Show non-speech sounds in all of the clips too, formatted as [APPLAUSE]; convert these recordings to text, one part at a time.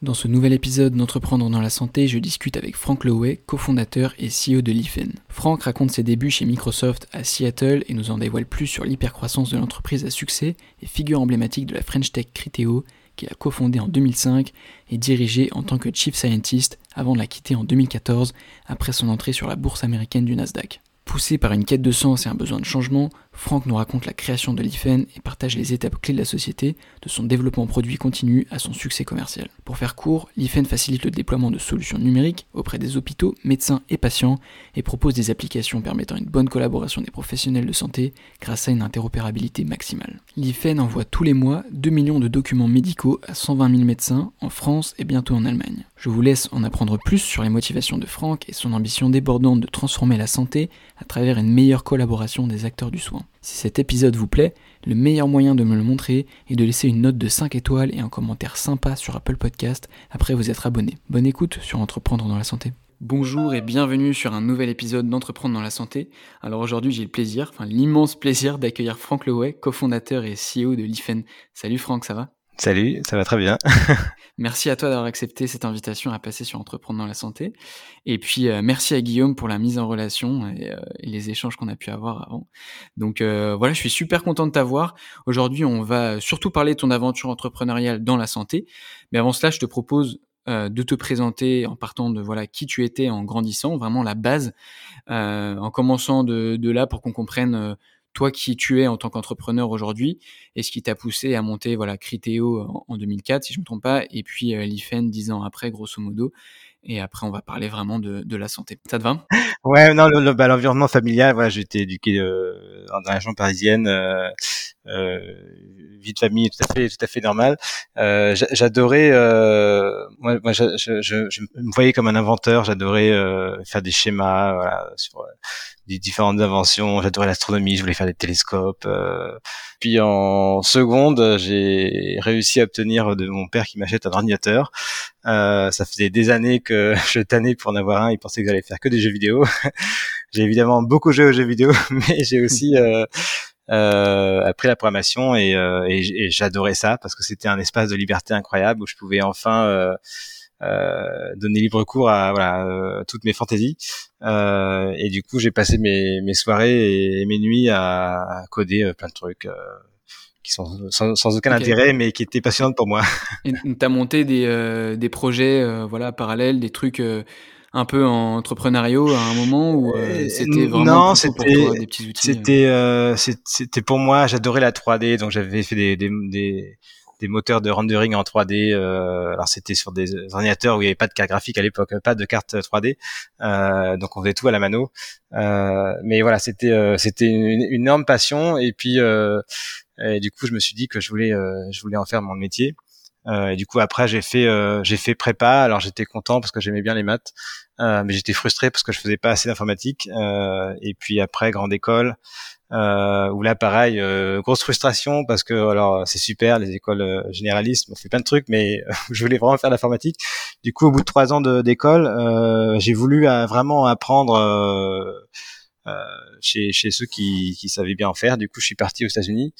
Dans ce nouvel épisode d'Entreprendre dans la santé, je discute avec Frank Lowey, cofondateur et CEO de Lifen. Frank raconte ses débuts chez Microsoft à Seattle et nous en dévoile plus sur l'hypercroissance de l'entreprise à succès et figure emblématique de la French Tech Criteo qu'il a cofondé en 2005 et dirigé en tant que Chief Scientist avant de la quitter en 2014 après son entrée sur la bourse américaine du Nasdaq. Poussé par une quête de sens et un besoin de changement, Franck nous raconte la création de l'IFEN et partage les étapes clés de la société, de son développement produit continu à son succès commercial. Pour faire court, l'IFEN facilite le déploiement de solutions numériques auprès des hôpitaux, médecins et patients et propose des applications permettant une bonne collaboration des professionnels de santé grâce à une interopérabilité maximale. L'IFEN envoie tous les mois 2 millions de documents médicaux à 120 000 médecins en France et bientôt en Allemagne. Je vous laisse en apprendre plus sur les motivations de Franck et son ambition débordante de transformer la santé à travers une meilleure collaboration des acteurs du soin. Si cet épisode vous plaît, le meilleur moyen de me le montrer est de laisser une note de 5 étoiles et un commentaire sympa sur Apple Podcast après vous être abonné. Bonne écoute sur Entreprendre dans la santé. Bonjour et bienvenue sur un nouvel épisode d'Entreprendre dans la santé. Alors aujourd'hui j'ai le plaisir, enfin l'immense plaisir d'accueillir Franck Lewey, cofondateur et CEO de l'IFEN. Salut Franck, ça va? Salut, ça va très bien. [LAUGHS] merci à toi d'avoir accepté cette invitation à passer sur Entreprendre dans la santé. Et puis euh, merci à Guillaume pour la mise en relation et, euh, les échanges qu'on a pu avoir avant. Donc euh, voilà, je suis super content de t'avoir. Aujourd'hui, on va surtout parler de ton aventure entrepreneuriale dans la santé. Mais avant cela, je te propose de te présenter en partant de voilà qui tu étais en grandissant, vraiment la base, en commençant de, de là pour qu'on comprenne toi qui tu es en tant qu'entrepreneur aujourd'hui et ce qui t'a poussé à monter voilà Criteo en, 2004 si je me trompe pas et puis euh, l'IFEN dix ans après grosso modo et après on va parler vraiment de, de la santé. Ça te va? Ouais, non, bah, l'environnement familial, voilà, j'ai éduqué euh, dans la région parisienne, euh, vie de famille tout à fait, tout à fait normal. Euh, j'adorais, euh, moi, moi je, je, je, me voyais comme un inventeur. J'adorais faire des schémas, voilà, sur des différentes inventions. J'adorais l'astronomie, je voulais faire des télescopes. Puis en seconde, j'ai réussi à obtenir de mon père qui m'achète un ordinateur. Euh, ça faisait des années que [LAUGHS] je tannais pour en avoir un. Il pensait que j'allais faire que des jeux vidéo. [LAUGHS] j'ai évidemment beaucoup joué aux jeux vidéo, [LAUGHS] mais j'ai aussi euh, euh, appris la programmation et, euh, et, j'adorais ça parce que c'était un espace de liberté incroyable où je pouvais enfin euh, euh, donner libre cours à voilà toutes mes fantaisies et du coup j'ai passé mes, mes soirées et, mes nuits à, à coder plein de trucs qui sont sans, aucun intérêt, mais qui étaient passionnantes pour moi. tu as monté des, euh, des projets euh, voilà, parallèles, des trucs euh, un peu en entrepreneuriat à un moment où c'était vraiment non, c'était, des petits outils C'était, c'était pour moi, j'adorais la 3D, donc j'avais fait des, des, des des moteurs de rendering en 3D. Euh, alors c'était sur des ordinateurs où il n'y avait pas de carte graphique à l'époque, pas de carte 3D. Euh, donc on faisait tout à la mano. Euh, mais voilà, c'était c'était une, une, énorme passion. Et puis et du coup, je me suis dit que je voulais, euh, je voulais en faire mon métier. Euh, et du coup, après, j'ai fait, euh, j'ai fait prépa. Alors, j'étais content parce que j'aimais bien les maths, mais j'étais frustré parce que je faisais pas assez d'informatique. et puis après, grande école, euh, où là, pareil, grosse frustration parce que alors c'est super les écoles généralistes, on fait plein de trucs, mais [LAUGHS] je voulais vraiment faire l'informatique. Du coup, au bout de trois ans d'école, j'ai voulu vraiment apprendre. Chez, chez ceux qui, qui savaient bien en faire. Du coup, je suis parti aux États-Unis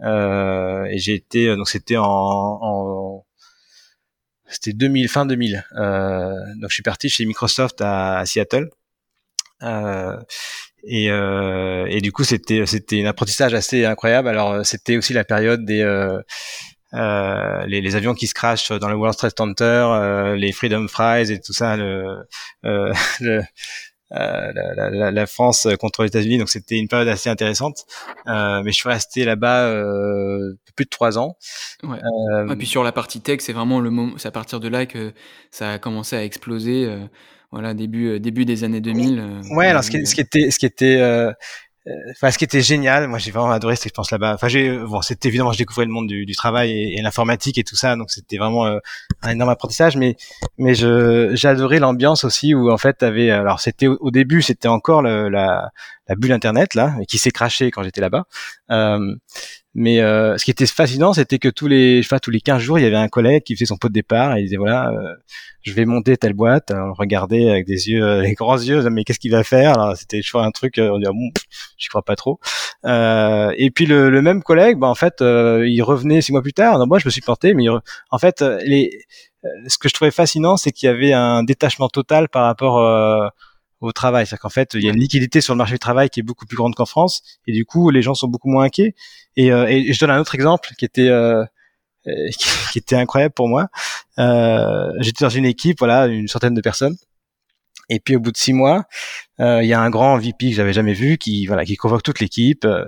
euh, et j'ai été donc c'était en, en c'était 2000 fin 2000. Euh, donc je suis parti chez Microsoft à, Seattle. Euh, et, euh, et du coup c'était c'était un apprentissage assez incroyable. Alors c'était aussi la période des euh, euh, les, les, avions qui se crashent dans le World Trade Center, euh, les Freedom Fries et tout ça, le, euh, [LAUGHS] le, euh, la, la, la, France contre les États-Unis, donc c'était une période assez intéressante. Euh, mais je suis resté là-bas euh, plus de trois ans. Ouais. Et puis sur la partie tech, c'est vraiment le moment, c'est à partir de là que ça a commencé à exploser. voilà, début début des années 2000. ouais, alors ce qui, ce qui était ce qui était enfin, ce qui était génial, moi j'ai vraiment adoré cette expérience là-bas. Enfin, j'ai, bon, c'était évidemment, je découvrais le monde du, du travail et, l'informatique et tout ça, donc c'était vraiment un énorme apprentissage. Mais, mais je, j'ai l'ambiance aussi où en fait, t'avais, alors c'était au, début, c'était encore le, la, la bulle internet là, qui s'est crashée quand j'étais là-bas. Euh, mais euh, ce qui était fascinant, c'était que tous les, je pas, tous les 15 jours, il y avait un collègue qui faisait son pot de départ et il disait voilà, euh, je vais monter telle boîte. On le regardait avec des yeux, euh, [LAUGHS] les grands yeux, mais qu'est-ce qu'il va faire? Alors c'était toujours un truc, on dit bon, j'y crois pas trop. et puis le, le, même collègue, bah, en fait, il revenait six mois plus tard. Non, moi je me suis planté, mais en fait, les, ce que je trouvais fascinant, c'est qu'il y avait un détachement total par rapport au travail. C'est-à-dire qu'en fait, il y a une liquidité sur le marché du travail qui est beaucoup plus grande qu'en France, et du coup, les gens sont beaucoup moins inquiets. Et, euh, et je donne un autre exemple qui était euh, [LAUGHS] qui était incroyable pour moi. Euh, J'étais dans une équipe, voilà, une centaine de personnes. Et puis au bout de six mois, euh, il y a un grand VP que j'avais jamais vu qui voilà qui convoque toute l'équipe euh,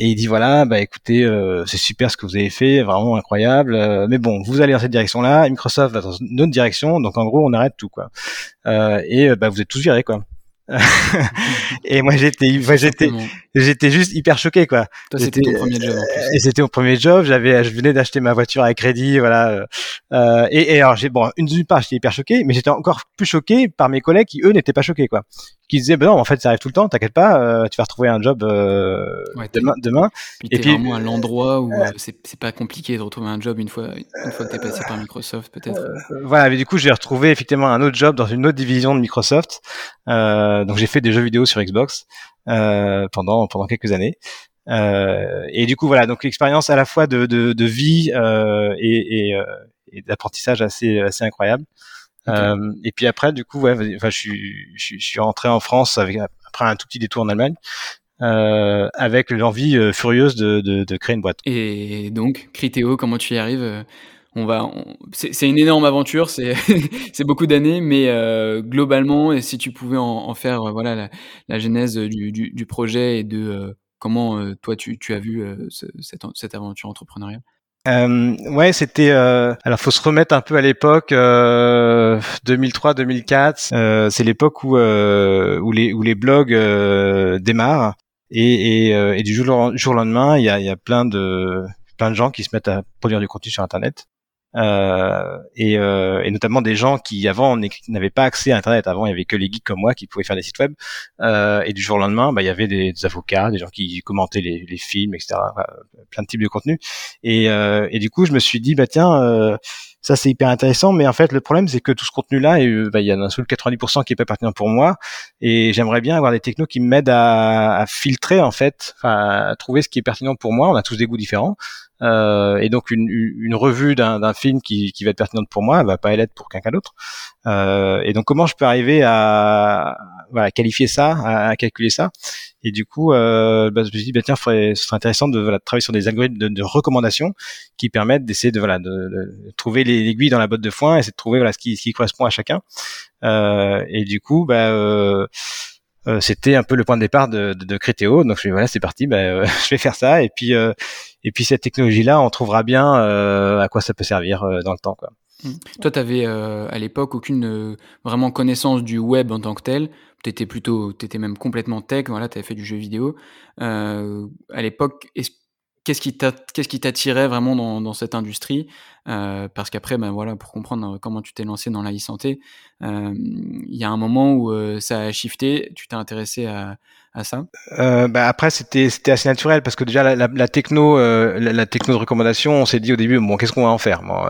et il dit voilà bah écoutez euh, c'est super ce que vous avez fait vraiment incroyable euh, mais bon vous allez dans cette direction là Microsoft va dans une autre direction donc en gros on arrête tout quoi. Et bah vous êtes tous virés quoi [LAUGHS] et moi j'étais moi, j'étais j'étais juste hyper choqué quoi. Toi c'était ton premier job. Et c'était mon premier job, j'avais je venais d'acheter ma voiture à crédit voilà euh, et, et, alors j'ai bon une d'une part j'étais hyper choqué mais j'étais encore plus choqué par mes collègues qui eux n'étaient pas choqués quoi. Qui disaient ben non en fait ça arrive tout le temps t'inquiète pas euh, tu vas retrouver un job euh, demain demain. Et puis vraiment à l'endroit où euh, c'est c'est pas compliqué de retrouver un job une fois une fois que t'es passé par Microsoft peut-être. Voilà mais du coup j'ai retrouvé effectivement un autre job dans une autre division de Microsoft donc j'ai fait des jeux vidéo sur Xbox pendant pendant quelques années euh, et du coup voilà donc l'expérience à la fois de, de, de vie euh, et, et, et d'apprentissage assez assez incroyable euh, et puis après, du coup, ouais, enfin, je suis, je, suis rentré en France avec après un tout petit détour en Allemagne. Euh, avec l'envie euh, furieuse de, de, de, créer une boîte. Et donc, Criteo, comment tu y arrives euh, on va, c'est une énorme aventure, [LAUGHS] c'est beaucoup d'années, mais euh, globalement, si tu pouvais en, en faire, voilà, la, la genèse du, du, du, projet et de comment toi tu, tu, as vu cette, cette aventure entrepreneuriale? Euh, ouais, c'était. Euh... Alors, faut se remettre un peu à l'époque euh, 2003-2004. Euh, c'est l'époque où euh, où les où les blogs euh, démarrent et, et, et, du jour, jour au lendemain, il y a, y a plein de plein de gens qui se mettent à produire du contenu sur Internet. Euh, et, euh, et, notamment des gens qui avant n'avaient pas accès à Internet. Avant, il y avait que les geeks comme moi qui pouvaient faire des sites web. Euh, et du jour au lendemain, bah, il y avait des, avocats, des gens qui commentaient les, les films, etc. plein de types de contenus. Et, euh, et, du coup, je me suis dit, bah tiens, euh, ça c'est hyper intéressant. Mais en fait, le problème, c'est que tout ce contenu-là, bah, il y en a un seul 90% qui est pas pertinent pour moi. Et j'aimerais bien avoir des technos qui m'aident à, à, filtrer en fait, à trouver ce qui est pertinent pour moi. On a tous des goûts différents. Euh, et donc une, une revue d'un film qui, qui, va être pertinente pour moi, elle va pas l'être pour quelqu'un d'autre. Euh, et donc comment je peux arriver à voilà, qualifier ça, à, calculer ça? Et du coup, euh, bah, je me suis dit bah, tiens, ce serait intéressant de, voilà, travailler sur des algorithmes de, de recommandation qui permettent d'essayer de voilà de, de trouver l'aiguille dans la botte de foin, et de trouver voilà ce qui, ce qui correspond à chacun. Euh, et du coup, bah euh, euh, c'était un peu le point de départ de, de, de Crétéo. Donc je voilà, c'est parti, bah, [LAUGHS] je vais faire ça. Et puis et puis cette technologie-là, on trouvera bien à quoi ça peut servir dans le temps. Mmh. Toi, tu avais à l'époque aucune vraiment connaissance du web en tant que tel. Tu étais plutôt, tu même complètement tech. Voilà, tu avais fait du jeu vidéo. à l'époque, qu'est-ce qui qu'est-ce qui t'attirait vraiment dans, cette industrie euh, Parce qu'après, ben voilà, pour comprendre comment tu t'es lancé dans la e-santé, euh, il y a un moment où euh, ça a shifté. Tu t'es intéressé à, ça? Euh, bah Après, c'était assez naturel parce que déjà la, techno, euh, la, techno de recommandation, on s'est dit au début, bon, qu'est-ce qu'on va en faire? Bon,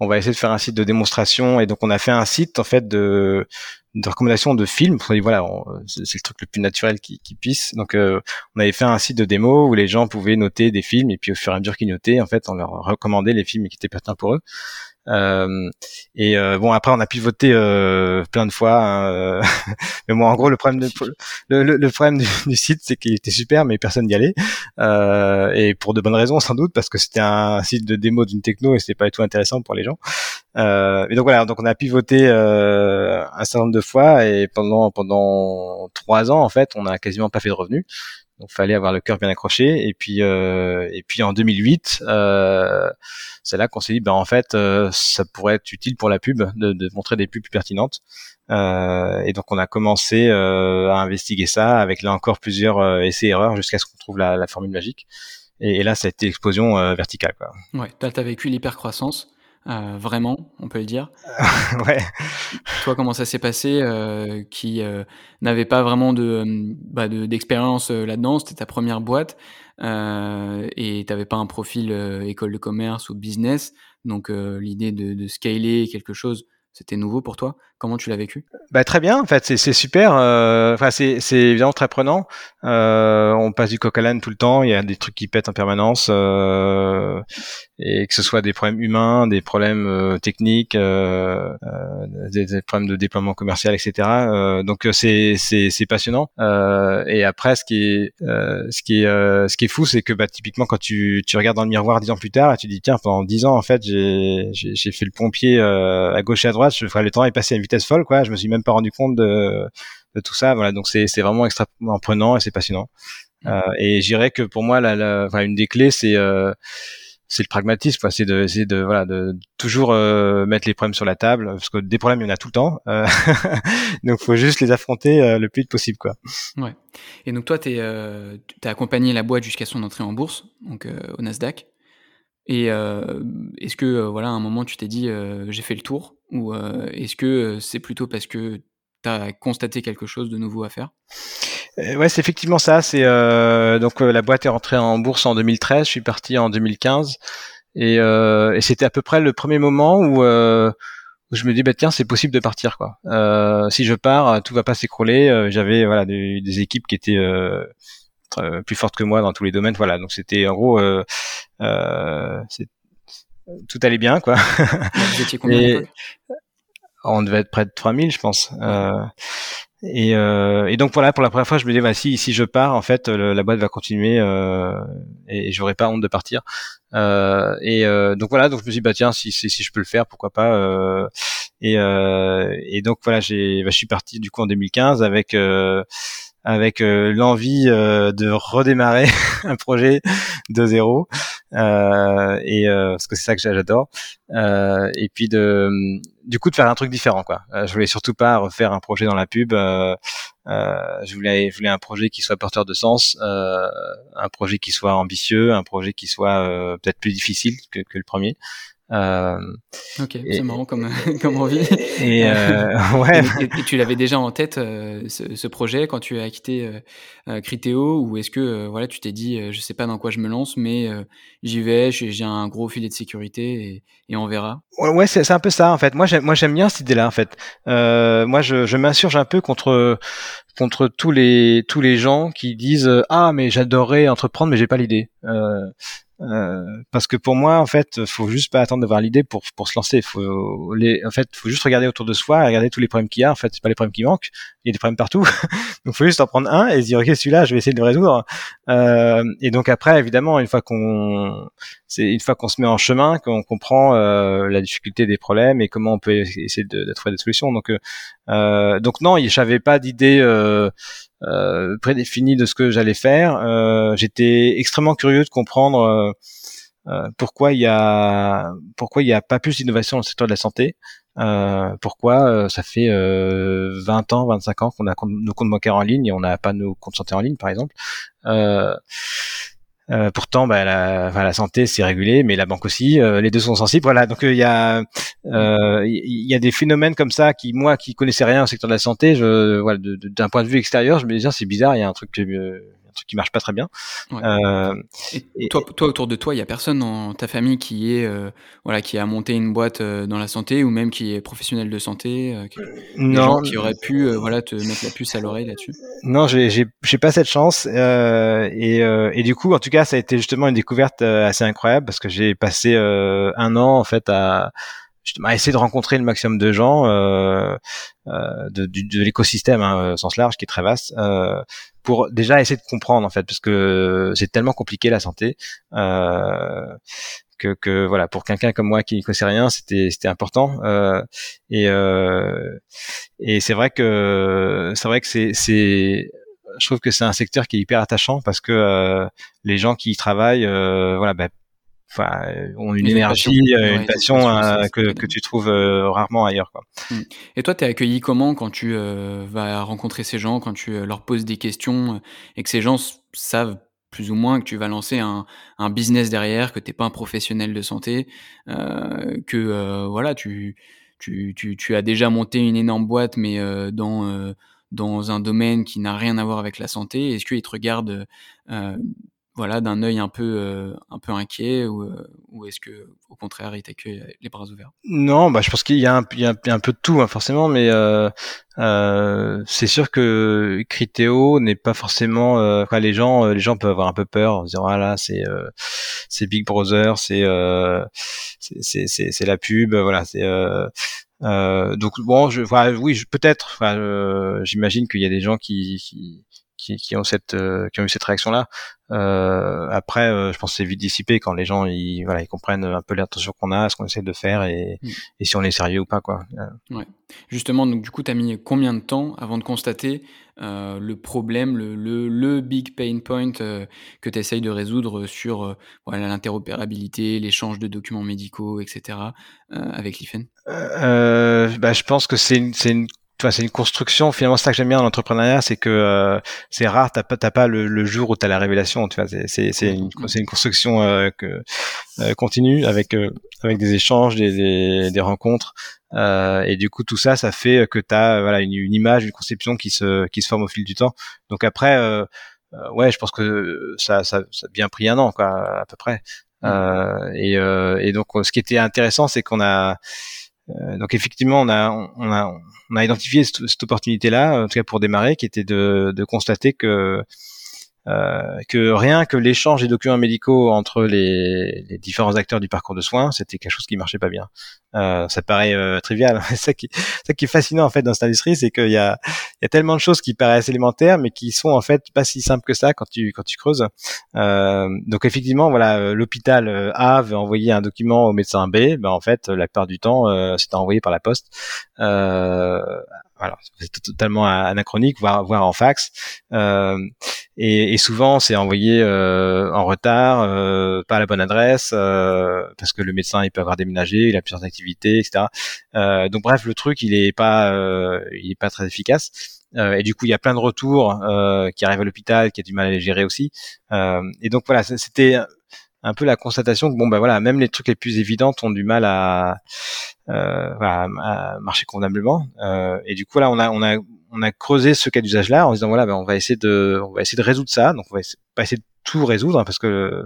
On va essayer de faire un site de démonstration et donc on a fait un site en fait de de recommandations de films. Voilà, c'est le truc le plus naturel qui, qui puisse. Donc, euh, on avait fait un site de démo où les gens pouvaient noter des films et puis au fur et à mesure qu'ils notaient, en fait, on leur recommandait les films qui étaient pertinents pour eux. Euh, et euh, bon après on a pivoté euh, plein de fois, hein, euh, [LAUGHS] mais moi en gros le problème de, le, le, problème du, site c'est qu'il était super mais personne n'y allait euh, et pour de bonnes raisons sans doute parce que c'était un site de démo d'une techno et c'était pas du tout intéressant pour les gens. Euh, et donc voilà donc on a pivoté un certain nombre de fois et pendant pendant trois ans en fait on a quasiment pas fait de revenus Donc fallait avoir le cœur bien accroché. Et puis et puis en 2008, c'est là qu'on s'est dit ben en fait ça pourrait être utile pour la pub de, de montrer des pubs plus pertinentes. et donc on a commencé à investiguer ça avec là encore plusieurs essais erreurs jusqu'à ce qu'on trouve la, la formule magique. Et, là, ça a été l'explosion verticale. Quoi. Ouais, tu as vécu l'hypercroissance. Euh, vraiment, on peut le dire. [LAUGHS] ouais. Toi, comment ça s'est passé euh, qui euh, n'avait pas vraiment de bah, d'expérience là-dedans, c'était ta première boîte et tu n'avais pas un profil école de commerce ou business, donc l'idée de, de, scaler quelque chose c'était nouveau pour toi? Comment tu l'as vécu? Bah, Très bien, en fait, c'est super. Euh, enfin, c'est évidemment très prenant. Euh, on passe du coq à l'âne tout le temps. Il y a des trucs qui pètent en permanence, euh, et que ce soit des problèmes humains, des problèmes euh, techniques, des, problèmes de déploiement commercial, etc. donc c'est passionnant. et après, ce qui est fou, c'est que bah, typiquement quand tu regardes dans le miroir dix ans plus tard, et tu dis tiens pendant dix ans en fait j'ai fait le pompier à gauche et à droite je, le temps est passé à une vitesse folle, quoi. Je me suis même pas rendu compte de, de tout ça. Voilà, donc c'est vraiment extrêmement prenant et c'est passionnant. Mmh. Euh, et j'irais que pour moi, la, la, enfin, une des clés, c'est euh, c'est le pragmatisme, c'est de, de voilà de toujours euh, mettre les problèmes sur la table parce que des problèmes il y en a tout le temps, euh, [LAUGHS] donc faut juste les affronter euh, le plus vite possible quoi. Ouais. Et donc toi tu as accompagné la boîte jusqu'à son entrée en bourse, donc au Nasdaq. Et est-ce que voilà à un moment tu t'es dit j'ai fait le tour ou est-ce que c'est plutôt parce que tu as constaté quelque chose de nouveau à faire? Ouais, c'est effectivement ça. C'est donc la boîte est rentrée en bourse en 2013. Je suis parti en 2015 et, c'était à peu près le premier moment où, je me dis bah tiens c'est possible de partir si je pars, tout va pas s'écrouler. J'avais des, équipes qui étaient euh, plus forte que moi dans tous les domaines. Voilà, donc c'était en gros, euh, euh, tout allait bien quoi. Vous étiez combien On devait être près de 3000 je pense. Et, et, donc voilà, pour la première fois, je me dis, bah, si, si je pars, en fait, la boîte va continuer euh, et, j'aurais pas honte de partir. Euh, et donc voilà, donc je me suis dit, bah tiens, si, si, si je peux le faire, pourquoi pas. et, et donc voilà, j'ai, bah, je suis parti du coup en 2015 avec avec euh, l'envie euh, de redémarrer [LAUGHS] un projet de zéro euh, et parce que c'est ça que j'adore et puis de du coup de faire un truc différent quoi. Je voulais surtout pas refaire un projet dans la pub je voulais je voulais un projet qui soit porteur de sens un projet qui soit ambitieux un projet qui soit peut-être plus difficile que, que le premier euh, ok, c'est marrant comme, [LAUGHS] comme envie. Et, euh, [LAUGHS] ouais. Et, tu l'avais déjà en tête euh, ce, ce, projet quand tu as quitté euh, euh Criteo ou est-ce que voilà tu t'es dit je sais pas dans quoi je me lance mais j'y vais, j'ai un gros filet de sécurité et, et on verra. Ouais, c'est un peu ça en fait. Moi j'aime moi j'aime bien cette idée-là en fait. moi je, je m'insurge un peu contre contre tous les tous les gens qui disent ah mais j'adorerais entreprendre mais j'ai pas l'idée. Euh, euh, parce que pour moi, en fait, faut juste pas attendre d'avoir l'idée pour pour se lancer. Faut les, en fait, faut juste regarder autour de soi, regarder tous les problèmes qu'il y a. En fait, c'est pas les problèmes qui manquent. Il y a des problèmes partout. [LAUGHS] donc, faut juste en prendre un et se dire ok, celui-là, je vais essayer de le résoudre. Euh, et donc après, évidemment, une fois qu'on, c'est une fois qu'on se met en chemin, qu'on comprend euh, la difficulté des problèmes et comment on peut essayer de, de trouver des solutions. Donc, euh, euh donc non, j'avais pas d'idée. Euh, euh, prédéfini de ce que j'allais faire. Euh, j'étais extrêmement curieux de comprendre euh, pourquoi il y a pourquoi il y a pas plus d'innovation dans le secteur de la santé. pourquoi ça fait 20 ans, 25 ans qu'on a nos comptes bancaires en ligne et on n'a pas nos comptes santé en ligne, par exemple. Euh, pourtant, bah, la, la santé c'est régulé, mais la banque aussi. Euh, les deux sont sensibles. Voilà. Donc il y a il y a des phénomènes comme ça qui moi qui connaissais rien au secteur de la santé, je voilà d'un point de vue extérieur, je me disais c'est bizarre, il y a un truc truc qui marche pas très bien. Euh, et, toi, toi, autour de toi, il y a personne dans ta famille qui est, euh, voilà, qui a monté une boîte euh, dans la santé ou même qui est professionnel de santé, qui, non, qui aurait pu, voilà, te mettre la puce à l'oreille là-dessus? Non, j'ai, j'ai, pas cette chance. et, et du coup, en tout cas, ça a été justement une découverte assez incroyable parce que j'ai passé un an en fait à justement essayer de rencontrer le maximum de gens euh, euh, de, de, l'écosystème hein, au sens large qui est très vaste euh, pour déjà essayer de comprendre en fait parce que c'est tellement compliqué la santé euh, que, que, voilà pour quelqu'un comme moi qui ne connaissait rien c'était c'était important euh, et euh, et c'est vrai que c'est vrai que c'est c'est je trouve que c'est un secteur qui est hyper attachant parce que les gens qui y travaillent, voilà, bah, enfin ont une énergie, une passion, que, que tu trouves rarement ailleurs. Quoi. Mmh. Et toi, tu es accueilli comment quand tu vas rencontrer ces gens, quand tu leur poses des questions et que ces gens savent plus ou moins que tu vas lancer un, un business derrière, que t'es pas un professionnel de santé, euh, que euh, voilà, tu, tu, tu, tu, as déjà monté une énorme boîte, mais euh, dans, euh, dans un domaine qui n'a rien à voir avec la santé. Est-ce qu'ils te regardent voilà, d'un œil un peu, euh, un peu inquiet ou, euh, ou est-ce que, au contraire, il t'accueille les bras ouverts? Non, bah, je pense qu'il y, a un, il y a un peu de tout, hein, forcément, mais euh, euh, c'est sûr que Criteo n'est pas forcément. Euh, les gens, les gens peuvent avoir un peu peur en disant voilà, c'est c'est Big Brother, c'est c'est la pub, voilà, c'est. donc bon, je, voilà, oui, peut-être. J'imagine qu'il y a des gens qui qui, qui, ont cette euh, qui ont eu cette réaction là euh, après euh, je pense que c'est vite dissipé quand les gens ils voilà ils comprennent un peu l'intention qu'on a ce qu'on essaie de faire et, mm. et, si on est sérieux ou pas quoi ouais. justement donc du coup tu as mis combien de temps avant de constater le problème le, le, le, big pain point que tu essayes de résoudre sur voilà l'interopérabilité l'échange de documents médicaux etc avec l'IFEN bah, je pense que c'est une, une c'est une construction. Finalement, c'est ça que j'aime bien dans l'entrepreneuriat, c'est que euh, c'est rare. T'as pas, pas le, jour où t'as la révélation. Tu vois, c'est une, c'est une construction euh, que, euh, continue avec avec des échanges, des, des, rencontres, et du coup tout ça, ça fait que t'as voilà une, une, image, une conception qui se qui se forme au fil du temps. Donc après, ouais, je pense que ça, ça, ça a bien pris un an, quoi, à peu près. Mmh. et, et donc, ce qui était intéressant, c'est qu'on a euh, donc effectivement, on a, on a, on a identifié cette, cette opportunité-là, en tout cas pour démarrer, qui était de, de constater que euh, que rien que l'échange des documents médicaux entre les, les, différents acteurs du parcours de soins, c'était quelque chose qui marchait pas bien. Euh, ça paraît euh, trivial. [LAUGHS] ça, qui, ça qui est fascinant en fait dans cette industrie, c'est qu'il y a, y a tellement de choses qui paraissent élémentaires, mais qui sont en fait pas si simples que ça quand tu quand tu creuses. Euh, donc effectivement, voilà, euh, l'hôpital A veut envoyer un document au médecin B, ben en fait, la plupart du temps, c'est envoyé par la poste. Euh, voilà, c'est totalement anachronique, voire, voire en fax. Euh, et, et, souvent, c'est envoyé euh, en retard, euh, pas à la bonne adresse, euh, parce que le médecin il peut avoir déménagé, il a plusieurs activités, etc. Euh, donc bref, le truc il est pas, il est pas très efficace. et du coup, il y a plein de retours qui arrivent à l'hôpital, qui a du mal à les gérer aussi. et donc voilà, c'était un peu la constatation que bon ben voilà, même les trucs les plus évidents ont du mal à, euh, à marcher convenablement. Euh, et du coup là, on a on a on a creusé ce cas d'usage-là en disant voilà, ben, on va essayer de on va essayer de résoudre ça. Donc on va pas essayer de tout résoudre hein, parce que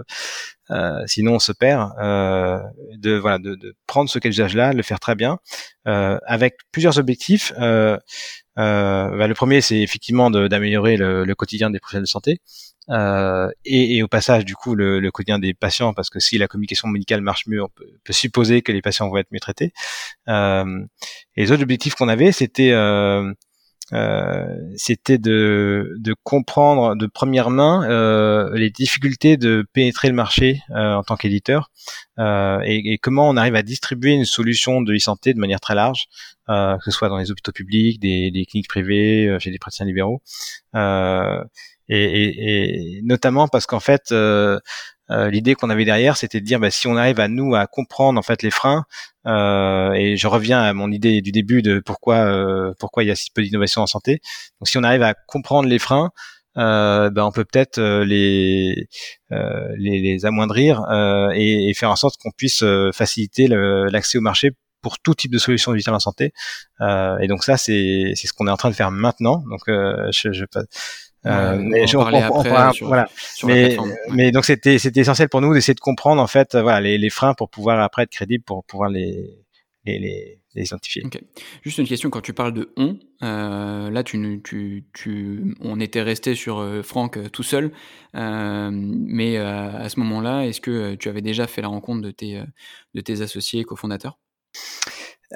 euh, sinon on se perd. Euh, de voilà, de, de, prendre ce cas d'usage-là, le faire très bien, avec plusieurs objectifs. Bah, le premier, c'est effectivement d'améliorer le, le, quotidien des professionnels de santé. Euh, et, et, au passage du coup le, le, quotidien des patients parce que si la communication médicale marche mieux, on peut, peut supposer que les patients vont être mieux traités. Euh, les autres objectifs qu'on avait, c'était euh, euh, c'était de, de, comprendre de première main euh, les difficultés de pénétrer le marché euh, en tant qu'éditeur euh, et, et, comment on arrive à distribuer une solution de e-santé de manière très large, que ce soit dans les hôpitaux publics, des, des cliniques privées, chez des praticiens libéraux et, et, et notamment parce qu'en fait euh, euh, l'idée qu'on avait derrière, c'était de dire bah, si on arrive à nous à comprendre en fait les freins, euh, et je reviens à mon idée du début de pourquoi euh, pourquoi il y a si peu d'innovation en santé. Donc si on arrive à comprendre les freins, euh, ben on peut peut-être euh, les, les, les amoindrir et, et, faire en sorte qu'on puisse faciliter l'accès au marché pour tout type de solution digitale en santé. et donc ça c'est c'est ce qu'on est en train de faire maintenant. Donc je, je euh, mais on, après, voilà. mais, mais donc c'était c'était essentiel pour nous d'essayer de comprendre en fait voilà les, les, freins pour pouvoir après être crédible pour pouvoir les les, les, les identifier. Juste une question quand tu parles de on, euh, là tu, tu, tu on était resté sur euh, Franck euh, tout seul, mais à ce moment-là, est-ce que tu avais déjà fait la rencontre de tes de tes associés cofondateurs?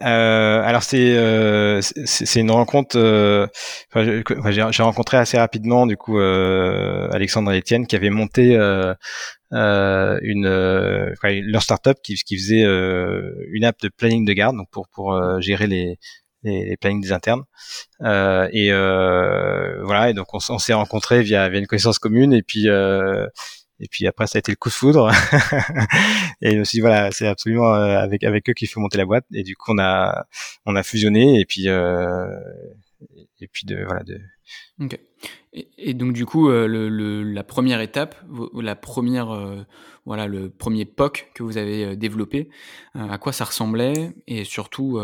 Euh, alors c'est euh, c'est une rencontre. Euh, j'ai rencontré assez rapidement du coup euh, Alexandre et Étienne qui avaient monté euh, euh, une leur startup qui, qui faisait une app de planning de garde donc pour pour gérer les les, les plannings des internes. Euh, et euh, voilà, et donc on, on s'est rencontrés via, via une connaissance commune, et puis euh, et puis après ça a été le coup de foudre. [LAUGHS] et je me suis dit, voilà, c'est absolument euh, avec avec eux qu'il faut monter la boîte. Et du coup on a on a fusionné, et puis euh, et puis de voilà de. Okay. Et, donc du coup, euh, la première étape, la première, euh, voilà, le premier POC que vous avez euh, développé, à quoi ça ressemblait et surtout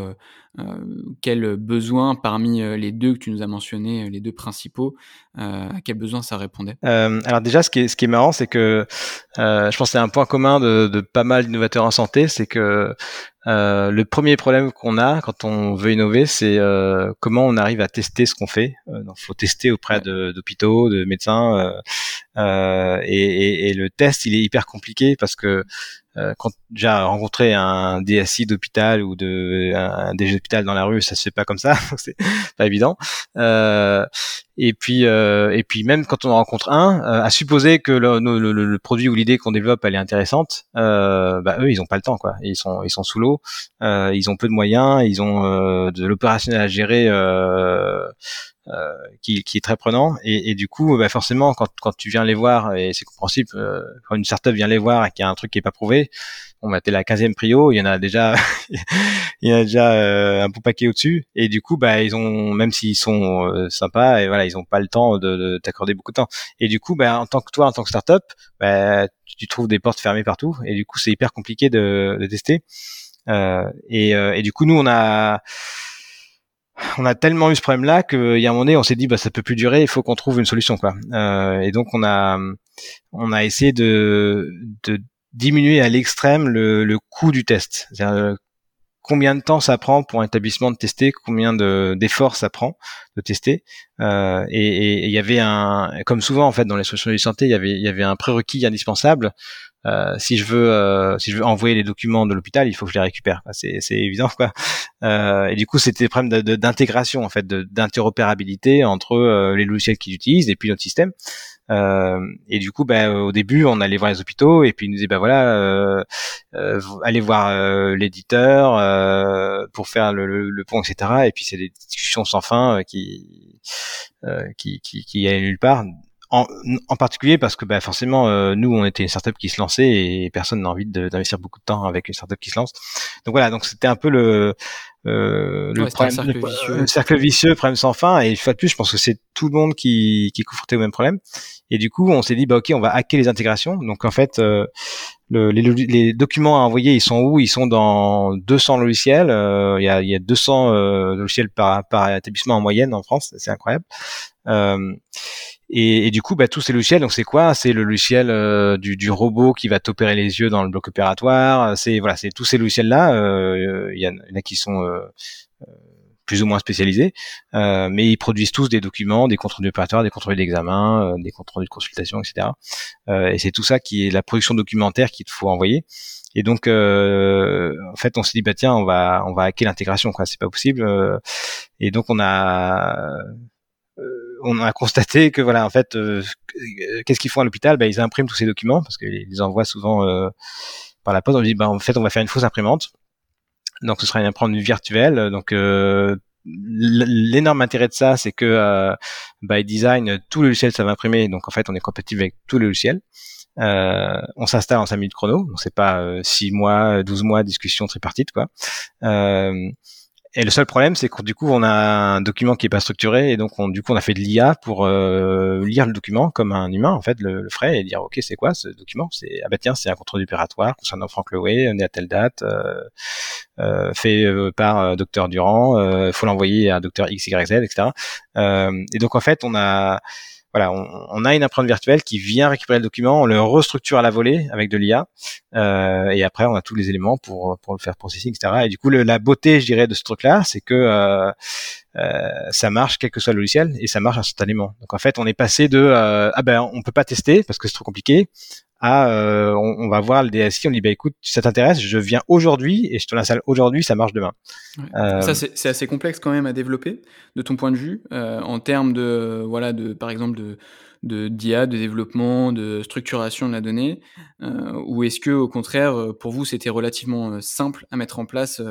quels besoins parmi les deux que tu nous as mentionnés, les deux principaux, à quels besoins ça répondait? Alors déjà, ce qui est, marrant, c'est que je pense que c'est un point commun de, pas mal d'innovateurs en santé, c'est que le premier problème qu'on a quand on veut innover, c'est comment on arrive à tester ce qu'on fait. Euh, donc, tester auprès d'hôpitaux, de, médecins, et, et, et, le test, il est hyper compliqué parce que euh, quand déjà rencontrer un DSI d'hôpital ou de un DG d'hôpital dans la rue, ça se fait pas comme ça, [LAUGHS] c'est pas évident. Euh, et puis euh, et puis même quand on en rencontre un, euh, à supposer que le, le, le, produit ou l'idée qu'on développe elle est intéressante, euh, bah eux ils ont pas le temps quoi. Ils sont ils sont sous l'eau, ils ont peu de moyens, ils ont de l'opérationnel à gérer. Euh, qui, qui, est très prenant et, et du coup bah forcément quand, quand tu viens les voir et c'est compréhensible euh, quand une startup vient les voir et qu'il y a un truc qui est pas prouvé on bah t'es la 15e prio il y en a déjà [LAUGHS] il y en a déjà euh, un beau paquet au-dessus. Et du coup bah ils ont même s'ils sont sympas et voilà ils ont pas le temps de, de t'accorder beaucoup de temps. Et du coup bah en tant que toi en tant que startup bah tu, trouves des portes fermées partout. Et du coup c'est hyper compliqué de, de tester. Et, et du coup nous on a on a tellement eu ce problème-là qu'il y a un moment donné, on s'est dit bah ça peut plus durer, il faut qu'on trouve une solution quoi. Euh, et donc on a on a essayé de, de diminuer à l'extrême le, le coût du test. C'est-à-dire euh, combien de temps ça prend pour un établissement de tester, combien de d'efforts ça prend de tester. Euh, et il y avait un, comme souvent en fait dans les solutions de santé, il y avait y avait un prérequis indispensable euh, si je veux euh, si je veux envoyer les documents de l'hôpital, il faut que je les récupère. C'est, évident quoi. Euh, et du coup, c'était des problèmes d'intégration en fait, d'interopérabilité entre euh, les logiciels qu'ils utilisent et puis notre système. Euh, et du coup, bah, au début, on allait voir les hôpitaux et puis ils nous disaient, bah voilà, allez voir l'éditeur pour faire le, le, pont, etc. Et puis c'est des discussions sans fin qui, qui, qui, qui allaient nulle part en, en, particulier parce que bah, forcément, euh, nous, on était une startup qui se lançait et personne n'a envie d'investir beaucoup de temps avec une startup qui se lance. Donc voilà, donc c'était un peu le, euh, le, problème, cercle le, vicieux. cercle vicieux, problème sans fin. Et une fois de plus, je pense que c'est tout le monde qui, qui est confronté au même problème. Et du coup, on s'est dit, bah ok, on va hacker les intégrations. Donc en fait, euh, le, les, les, documents à envoyer, ils sont où? Ils sont dans 200 logiciels. Euh, il y, a, y, a, 200 euh, logiciels par, par établissement en moyenne en France. C'est incroyable. Euh, et, et, du coup, bah, tous ces logiciels, donc c'est quoi? C'est le logiciel euh, du, du, robot qui va t'opérer les yeux dans le bloc opératoire. C'est voilà, c'est tous ces logiciels-là. Euh, il y, en a qui sont euh, plus ou moins spécialisés, mais ils produisent tous des documents, des rendus opératoires, des rendus d'examen, des comptes rendus de consultation, etc. et c'est tout ça qui est la production documentaire qu'il faut envoyer. Et donc, en fait, on s'est dit bah tiens, on va on va hacker l'intégration, quoi. C'est pas possible. et donc, on a on a constaté que voilà, en fait, euh, qu'est-ce qu'ils font à l'hôpital? Ben, Ils impriment tous ces documents parce qu'ils les envoient souvent euh, par la poste. On dit, ben, en fait, on va faire une fausse imprimante. Donc, ce sera une imprimante virtuelle. Donc, euh, l'énorme intérêt de ça, c'est que by design, tout le logiciel ça va imprimer. Donc, en fait, on est compatible avec tous les logiciels. Euh, on s'installe en 5 minutes chrono, donc c'est pas euh, 6 mois, 12 mois discussion tripartite quoi. Euh, et le seul problème, c'est que du coup, on a un document qui est pas structuré, et donc on, du coup, on a fait de l'IA pour euh, lire le document comme un humain, en fait, le, le ferait, et dire, ok, c'est quoi ce document? C'est ah bah tiens, c'est un contrôle opératoire concernant Franck Lewey, est à telle date, euh, euh, fait euh, par euh, docteur Durand, euh, faut l'envoyer à docteur XYZ, etc. et donc en fait, on a voilà, on, a une empreinte virtuelle qui vient récupérer le document, on le restructure à la volée avec de l'IA, euh, et après on a tous les éléments pour pour le faire processing, etc. Et du coup, le, la beauté, je dirais, de ce truc-là, c'est que euh, euh, ça marche quel que soit le logiciel et ça marche instantanément. Donc en fait, on est passé de ah ben on peut pas tester parce que c'est trop compliqué à euh, on, va voir le DSI, on dit bah écoute, ça t'intéresse, je viens aujourd'hui et je te l'installe aujourd'hui, ça marche demain. Euh, ça c'est assez complexe quand même à développer de ton point de vue euh, en termes de voilà de par exemple de de d'IA, de développement, de structuration de la donnée, ou est-ce que au contraire pour vous c'était relativement simple à mettre en place